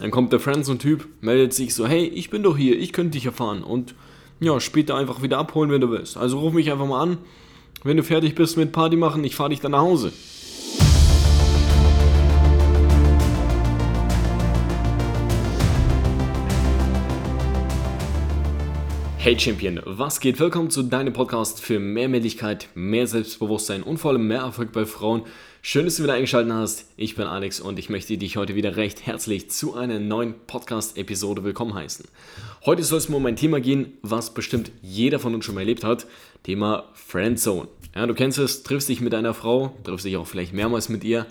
Dann kommt der Friendzone-Typ, meldet sich so, hey, ich bin doch hier, ich könnte dich erfahren und ja, später einfach wieder abholen, wenn du willst. Also ruf mich einfach mal an, wenn du fertig bist mit Party machen, ich fahre dich dann nach Hause. Hey Champion, was geht? Willkommen zu deinem Podcast für mehr Männlichkeit, mehr Selbstbewusstsein und vor allem mehr Erfolg bei Frauen. Schön, dass du wieder eingeschaltet hast. Ich bin Alex und ich möchte dich heute wieder recht herzlich zu einer neuen Podcast-Episode willkommen heißen. Heute soll es um ein Thema gehen, was bestimmt jeder von uns schon mal erlebt hat. Thema Friendzone. Ja, du kennst es, triffst dich mit einer Frau, triffst dich auch vielleicht mehrmals mit ihr,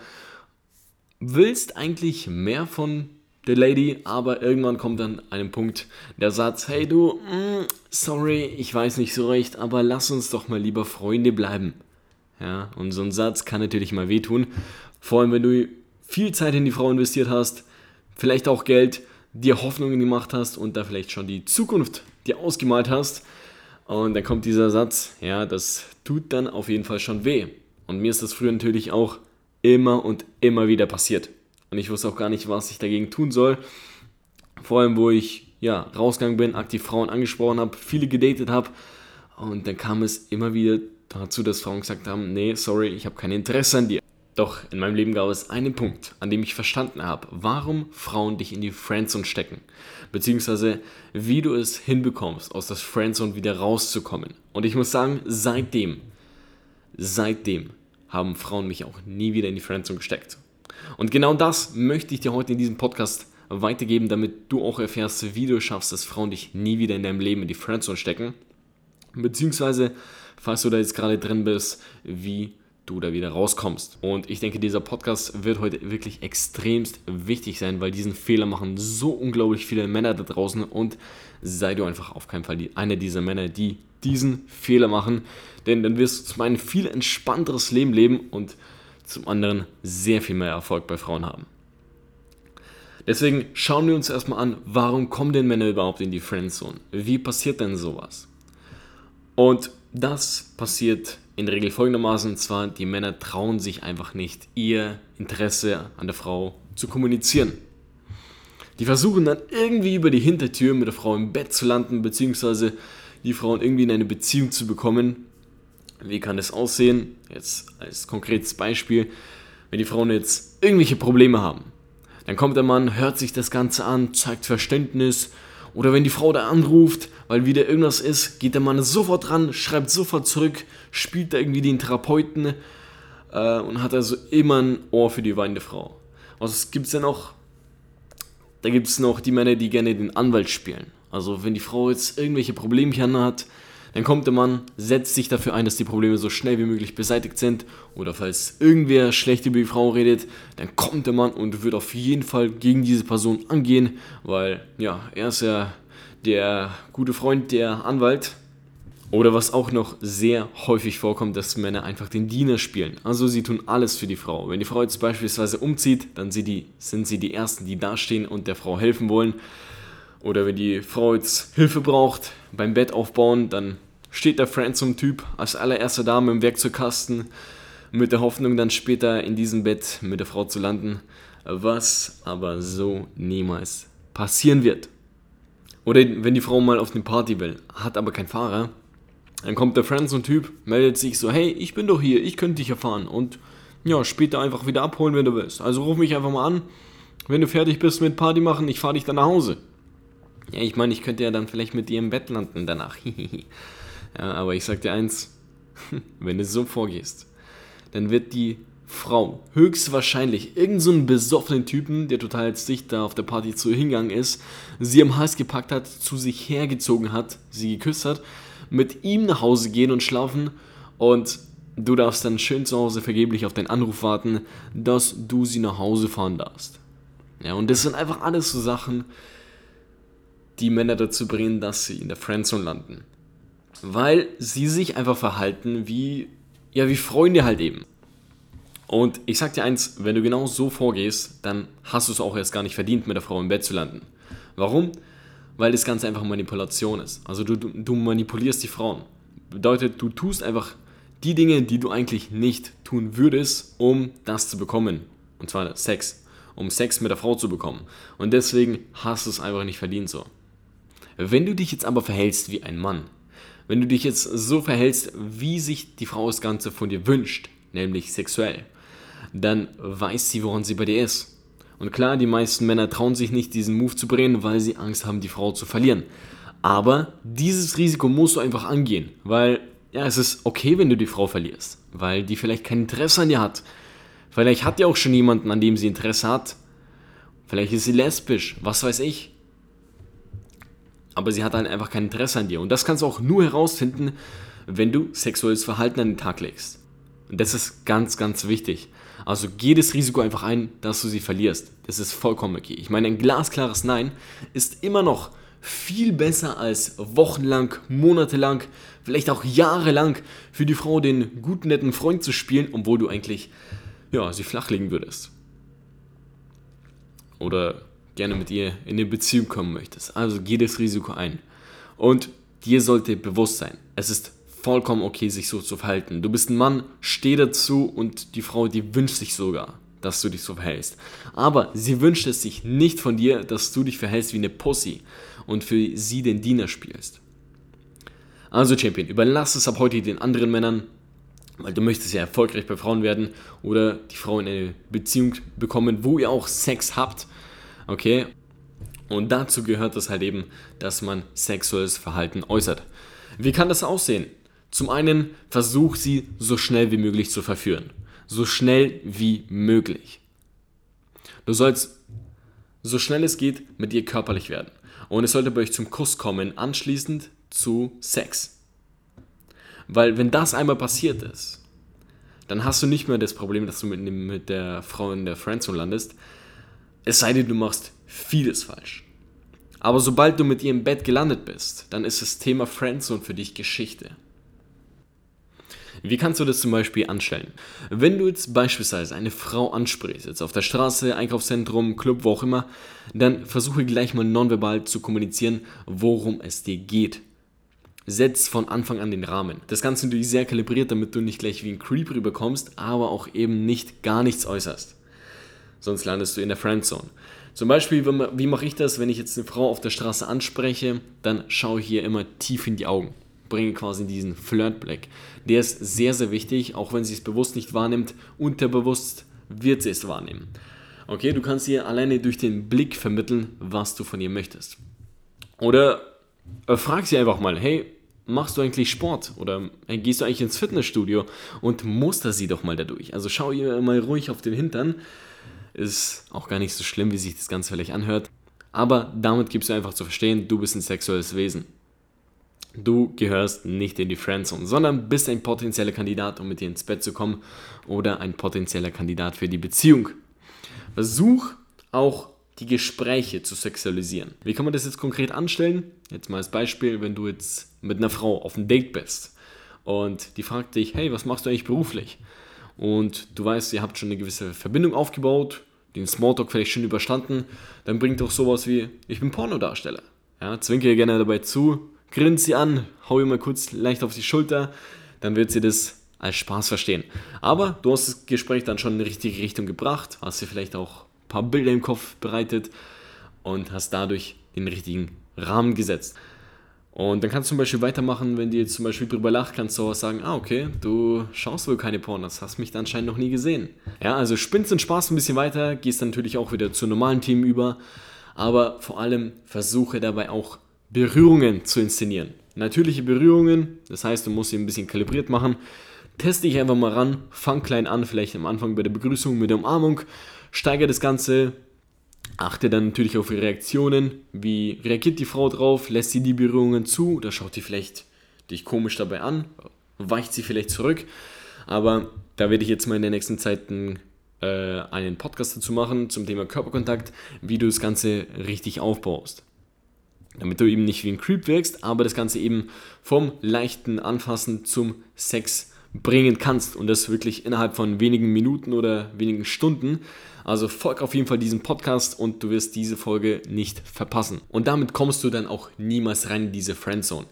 willst eigentlich mehr von der Lady, aber irgendwann kommt dann ein Punkt, der Satz, hey du, mm, sorry, ich weiß nicht so recht, aber lass uns doch mal lieber Freunde bleiben. Ja, und so ein Satz kann natürlich mal wehtun, vor allem wenn du viel Zeit in die Frau investiert hast, vielleicht auch Geld, dir Hoffnungen gemacht hast und da vielleicht schon die Zukunft dir ausgemalt hast und dann kommt dieser Satz, ja, das tut dann auf jeden Fall schon weh. Und mir ist das früher natürlich auch immer und immer wieder passiert. Und ich wusste auch gar nicht, was ich dagegen tun soll. Vor allem, wo ich ja, rausgegangen bin, aktiv Frauen angesprochen habe, viele gedatet habe. Und dann kam es immer wieder dazu, dass Frauen gesagt haben, nee, sorry, ich habe kein Interesse an dir. Doch in meinem Leben gab es einen Punkt, an dem ich verstanden habe, warum Frauen dich in die Friendzone stecken. Beziehungsweise wie du es hinbekommst, aus der Friendzone wieder rauszukommen. Und ich muss sagen, seitdem, seitdem haben Frauen mich auch nie wieder in die Friendzone gesteckt. Und genau das möchte ich dir heute in diesem Podcast weitergeben, damit du auch erfährst, wie du schaffst, dass Frauen dich nie wieder in deinem Leben in die Friendzone stecken. Beziehungsweise, falls du da jetzt gerade drin bist, wie du da wieder rauskommst. Und ich denke, dieser Podcast wird heute wirklich extremst wichtig sein, weil diesen Fehler machen so unglaublich viele Männer da draußen und sei du einfach auf keinen Fall einer dieser Männer, die diesen Fehler machen, denn dann wirst du zum einen viel entspannteres Leben leben und zum anderen sehr viel mehr Erfolg bei Frauen haben. Deswegen schauen wir uns erstmal an, warum kommen denn Männer überhaupt in die Friendzone? Wie passiert denn sowas? Und das passiert in der Regel folgendermaßen, und zwar die Männer trauen sich einfach nicht, ihr Interesse an der Frau zu kommunizieren. Die versuchen dann irgendwie über die Hintertür mit der Frau im Bett zu landen, beziehungsweise die Frauen irgendwie in eine Beziehung zu bekommen, wie kann das aussehen? Jetzt als konkretes Beispiel, wenn die Frauen jetzt irgendwelche Probleme haben, dann kommt der Mann, hört sich das Ganze an, zeigt Verständnis. Oder wenn die Frau da anruft, weil wieder irgendwas ist, geht der Mann sofort ran, schreibt sofort zurück, spielt da irgendwie den Therapeuten äh, und hat also immer ein Ohr für die weinende Frau. Was gibt es denn noch? Da gibt es noch die Männer, die gerne den Anwalt spielen. Also wenn die Frau jetzt irgendwelche Problemchen hat, dann kommt der Mann, setzt sich dafür ein, dass die Probleme so schnell wie möglich beseitigt sind. Oder falls irgendwer schlecht über die Frau redet, dann kommt der Mann und wird auf jeden Fall gegen diese Person angehen, weil ja, er ist ja der gute Freund, der Anwalt. Oder was auch noch sehr häufig vorkommt, dass Männer einfach den Diener spielen. Also sie tun alles für die Frau. Wenn die Frau jetzt beispielsweise umzieht, dann sind, die, sind sie die Ersten, die dastehen und der Frau helfen wollen. Oder wenn die Frau jetzt Hilfe braucht beim Bett aufbauen, dann steht der Friendzone-Typ als allererste Dame im Werkzeugkasten mit der Hoffnung, dann später in diesem Bett mit der Frau zu landen, was aber so niemals passieren wird. Oder wenn die Frau mal auf eine Party will, hat aber keinen Fahrer, dann kommt der Friendzone-Typ, meldet sich so, hey, ich bin doch hier, ich könnte dich erfahren und ja, später einfach wieder abholen, wenn du willst. Also ruf mich einfach mal an, wenn du fertig bist mit Party machen, ich fahre dich dann nach Hause. Ja, ich meine, ich könnte ja dann vielleicht mit dir im Bett landen danach. Ja, aber ich sag dir eins, wenn du so vorgehst, dann wird die Frau höchstwahrscheinlich irgendeinen so besoffenen Typen, der total dicht da auf der Party zu hingegangen ist, sie am Hals gepackt hat, zu sich hergezogen hat, sie geküsst hat, mit ihm nach Hause gehen und schlafen und du darfst dann schön zu Hause vergeblich auf deinen Anruf warten, dass du sie nach Hause fahren darfst. Ja, und das sind einfach alles so Sachen, die Männer dazu bringen, dass sie in der Friendzone landen weil sie sich einfach verhalten wie, ja, wie Freunde halt eben. Und ich sag dir eins, wenn du genau so vorgehst, dann hast du es auch erst gar nicht verdient, mit der Frau im Bett zu landen. Warum? Weil das Ganze einfach Manipulation ist. Also du, du, du manipulierst die Frauen. Bedeutet, du tust einfach die Dinge, die du eigentlich nicht tun würdest, um das zu bekommen. Und zwar Sex. um Sex mit der Frau zu bekommen. Und deswegen hast du es einfach nicht verdient so. Wenn du dich jetzt aber verhältst wie ein Mann, wenn du dich jetzt so verhältst, wie sich die Frau das Ganze von dir wünscht, nämlich sexuell, dann weiß sie, woran sie bei dir ist. Und klar, die meisten Männer trauen sich nicht, diesen Move zu bringen, weil sie Angst haben, die Frau zu verlieren. Aber dieses Risiko musst du einfach angehen, weil ja, es ist okay, wenn du die Frau verlierst, weil die vielleicht kein Interesse an dir hat. Vielleicht hat die auch schon jemanden, an dem sie Interesse hat. Vielleicht ist sie lesbisch, was weiß ich. Aber sie hat halt einfach kein Interesse an dir. Und das kannst du auch nur herausfinden, wenn du sexuelles Verhalten an den Tag legst. Und das ist ganz, ganz wichtig. Also geh das Risiko einfach ein, dass du sie verlierst. Das ist vollkommen okay. Ich meine, ein glasklares Nein ist immer noch viel besser als wochenlang, monatelang, vielleicht auch jahrelang für die Frau den guten, netten Freund zu spielen, obwohl du eigentlich ja, sie flachlegen würdest. Oder gerne mit ihr in eine Beziehung kommen möchtest. Also geh das Risiko ein. Und dir sollte bewusst sein, es ist vollkommen okay, sich so zu verhalten. Du bist ein Mann, steh dazu und die Frau, die wünscht sich sogar, dass du dich so verhältst. Aber sie wünscht es sich nicht von dir, dass du dich verhältst wie eine Pussy und für sie den Diener spielst. Also Champion, überlass es ab heute den anderen Männern, weil du möchtest ja erfolgreich bei Frauen werden oder die Frau in eine Beziehung bekommen, wo ihr auch Sex habt. Okay? Und dazu gehört es halt eben, dass man sexuelles Verhalten äußert. Wie kann das aussehen? Zum einen versuch sie so schnell wie möglich zu verführen. So schnell wie möglich. Du sollst so schnell es geht mit ihr körperlich werden. Und es sollte bei euch zum Kuss kommen, anschließend zu Sex. Weil wenn das einmal passiert ist, dann hast du nicht mehr das Problem, dass du mit, mit der Frau in der Friendzone landest. Es sei denn, du machst vieles falsch. Aber sobald du mit ihr im Bett gelandet bist, dann ist das Thema Friendzone für dich Geschichte. Wie kannst du das zum Beispiel anstellen? Wenn du jetzt beispielsweise eine Frau ansprichst, jetzt auf der Straße, Einkaufszentrum, Club, wo auch immer, dann versuche gleich mal nonverbal zu kommunizieren, worum es dir geht. Setz von Anfang an den Rahmen. Das Ganze natürlich sehr kalibriert, damit du nicht gleich wie ein Creep rüberkommst, aber auch eben nicht gar nichts äußerst. Sonst landest du in der Friendzone. Zum Beispiel, wie mache ich das, wenn ich jetzt eine Frau auf der Straße anspreche, dann schaue ich hier immer tief in die Augen bringen quasi diesen Flirtblick. Der ist sehr, sehr wichtig, auch wenn sie es bewusst nicht wahrnimmt, unterbewusst wird sie es wahrnehmen. Okay, du kannst ihr alleine durch den Blick vermitteln, was du von ihr möchtest. Oder äh, frag sie einfach mal, hey, machst du eigentlich Sport? Oder gehst du eigentlich ins Fitnessstudio? Und muster sie doch mal dadurch. Also schau ihr mal ruhig auf den Hintern. Ist auch gar nicht so schlimm, wie sich das Ganze vielleicht anhört. Aber damit gibst du einfach zu verstehen, du bist ein sexuelles Wesen. Du gehörst nicht in die Friendzone, sondern bist ein potenzieller Kandidat, um mit dir ins Bett zu kommen oder ein potenzieller Kandidat für die Beziehung. Versuch auch die Gespräche zu sexualisieren. Wie kann man das jetzt konkret anstellen? Jetzt mal als Beispiel, wenn du jetzt mit einer Frau auf einem Date bist und die fragt dich, hey, was machst du eigentlich beruflich? Und du weißt, ihr habt schon eine gewisse Verbindung aufgebaut, den Smalltalk vielleicht schon überstanden, dann bringt doch sowas wie, ich bin Pornodarsteller. Ja, zwinke ihr gerne dabei zu, grinst sie an, hau ihr mal kurz leicht auf die Schulter, dann wird sie das als Spaß verstehen. Aber du hast das Gespräch dann schon in die richtige Richtung gebracht, hast dir vielleicht auch ein paar Bilder im Kopf bereitet und hast dadurch den richtigen Rahmen gesetzt. Und dann kannst du zum Beispiel weitermachen, wenn jetzt zum Beispiel drüber lacht, kannst du auch sagen, ah, okay, du schaust wohl keine Pornos, hast mich anscheinend noch nie gesehen. Ja, also spinnst den Spaß ein bisschen weiter, gehst dann natürlich auch wieder zu normalen Themen über, aber vor allem versuche dabei auch Berührungen zu inszenieren. Natürliche Berührungen, das heißt, du musst sie ein bisschen kalibriert machen. Teste dich einfach mal ran, fang klein an, vielleicht am Anfang bei der Begrüßung mit der Umarmung, steigere das Ganze, achte dann natürlich auf ihre Reaktionen. Wie reagiert die Frau drauf? Lässt sie die Berührungen zu oder schaut sie vielleicht dich komisch dabei an? Weicht sie vielleicht zurück? Aber da werde ich jetzt mal in der nächsten Zeit einen, äh, einen Podcast dazu machen zum Thema Körperkontakt, wie du das Ganze richtig aufbaust damit du eben nicht wie ein Creep wirkst, aber das Ganze eben vom leichten Anfassen zum Sex bringen kannst und das wirklich innerhalb von wenigen Minuten oder wenigen Stunden. Also folg auf jeden Fall diesem Podcast und du wirst diese Folge nicht verpassen. Und damit kommst du dann auch niemals rein in diese Friendzone.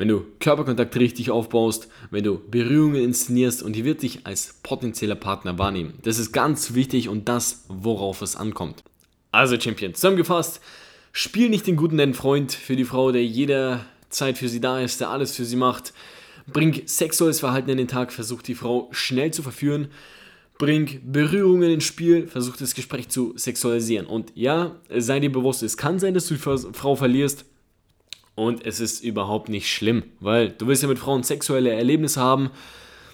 wenn du Körperkontakt richtig aufbaust, wenn du Berührungen inszenierst und die wird dich als potenzieller Partner wahrnehmen. Das ist ganz wichtig und das, worauf es ankommt. Also Champion, zusammengefasst, spiel nicht den guten netten Freund für die Frau, der jederzeit für sie da ist, der alles für sie macht. Bring sexuelles Verhalten in den Tag, versuch die Frau schnell zu verführen. Bring Berührungen ins Spiel, versuch das Gespräch zu sexualisieren. Und ja, sei dir bewusst, es kann sein, dass du die Frau verlierst. Und es ist überhaupt nicht schlimm, weil du willst ja mit Frauen sexuelle Erlebnisse haben.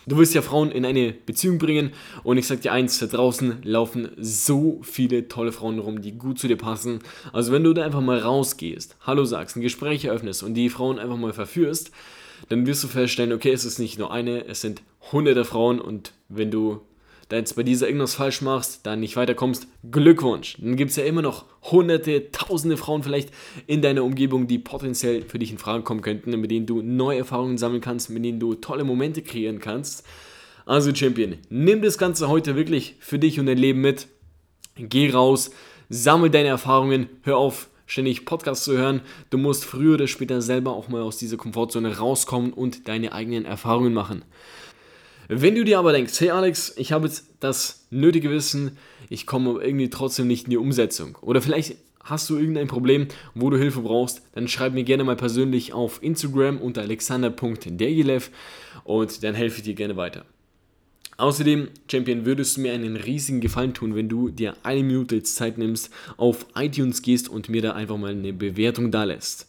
Du willst ja Frauen in eine Beziehung bringen und ich sag dir eins, da draußen laufen so viele tolle Frauen rum, die gut zu dir passen. Also wenn du da einfach mal rausgehst, Hallo sagst, ein Gespräch eröffnest und die Frauen einfach mal verführst, dann wirst du feststellen, okay, es ist nicht nur eine, es sind hunderte Frauen und wenn du da jetzt bei dieser irgendwas falsch machst, dann nicht weiterkommst, Glückwunsch. Dann gibt es ja immer noch hunderte, tausende Frauen vielleicht in deiner Umgebung, die potenziell für dich in Frage kommen könnten, mit denen du neue Erfahrungen sammeln kannst, mit denen du tolle Momente kreieren kannst. Also Champion, nimm das Ganze heute wirklich für dich und dein Leben mit. Geh raus, sammel deine Erfahrungen, hör auf, ständig Podcasts zu hören. Du musst früher oder später selber auch mal aus dieser Komfortzone rauskommen und deine eigenen Erfahrungen machen. Wenn du dir aber denkst, hey Alex, ich habe jetzt das nötige Wissen, ich komme irgendwie trotzdem nicht in die Umsetzung. Oder vielleicht hast du irgendein Problem, wo du Hilfe brauchst, dann schreib mir gerne mal persönlich auf Instagram unter alexander.dergilev und dann helfe ich dir gerne weiter. Außerdem, Champion, würdest du mir einen riesigen Gefallen tun, wenn du dir eine Minute Zeit nimmst, auf iTunes gehst und mir da einfach mal eine Bewertung da lässt.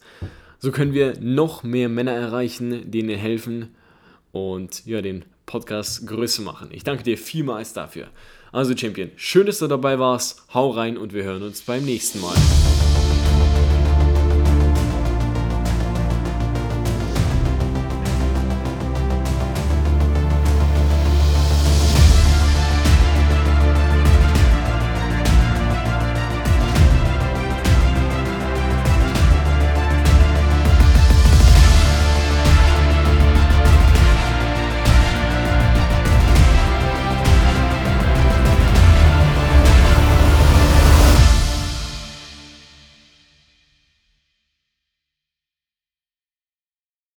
So können wir noch mehr Männer erreichen, denen helfen und ja, den Podcast größer machen. Ich danke dir vielmals dafür. Also Champion, schön, dass du dabei warst. Hau rein und wir hören uns beim nächsten Mal.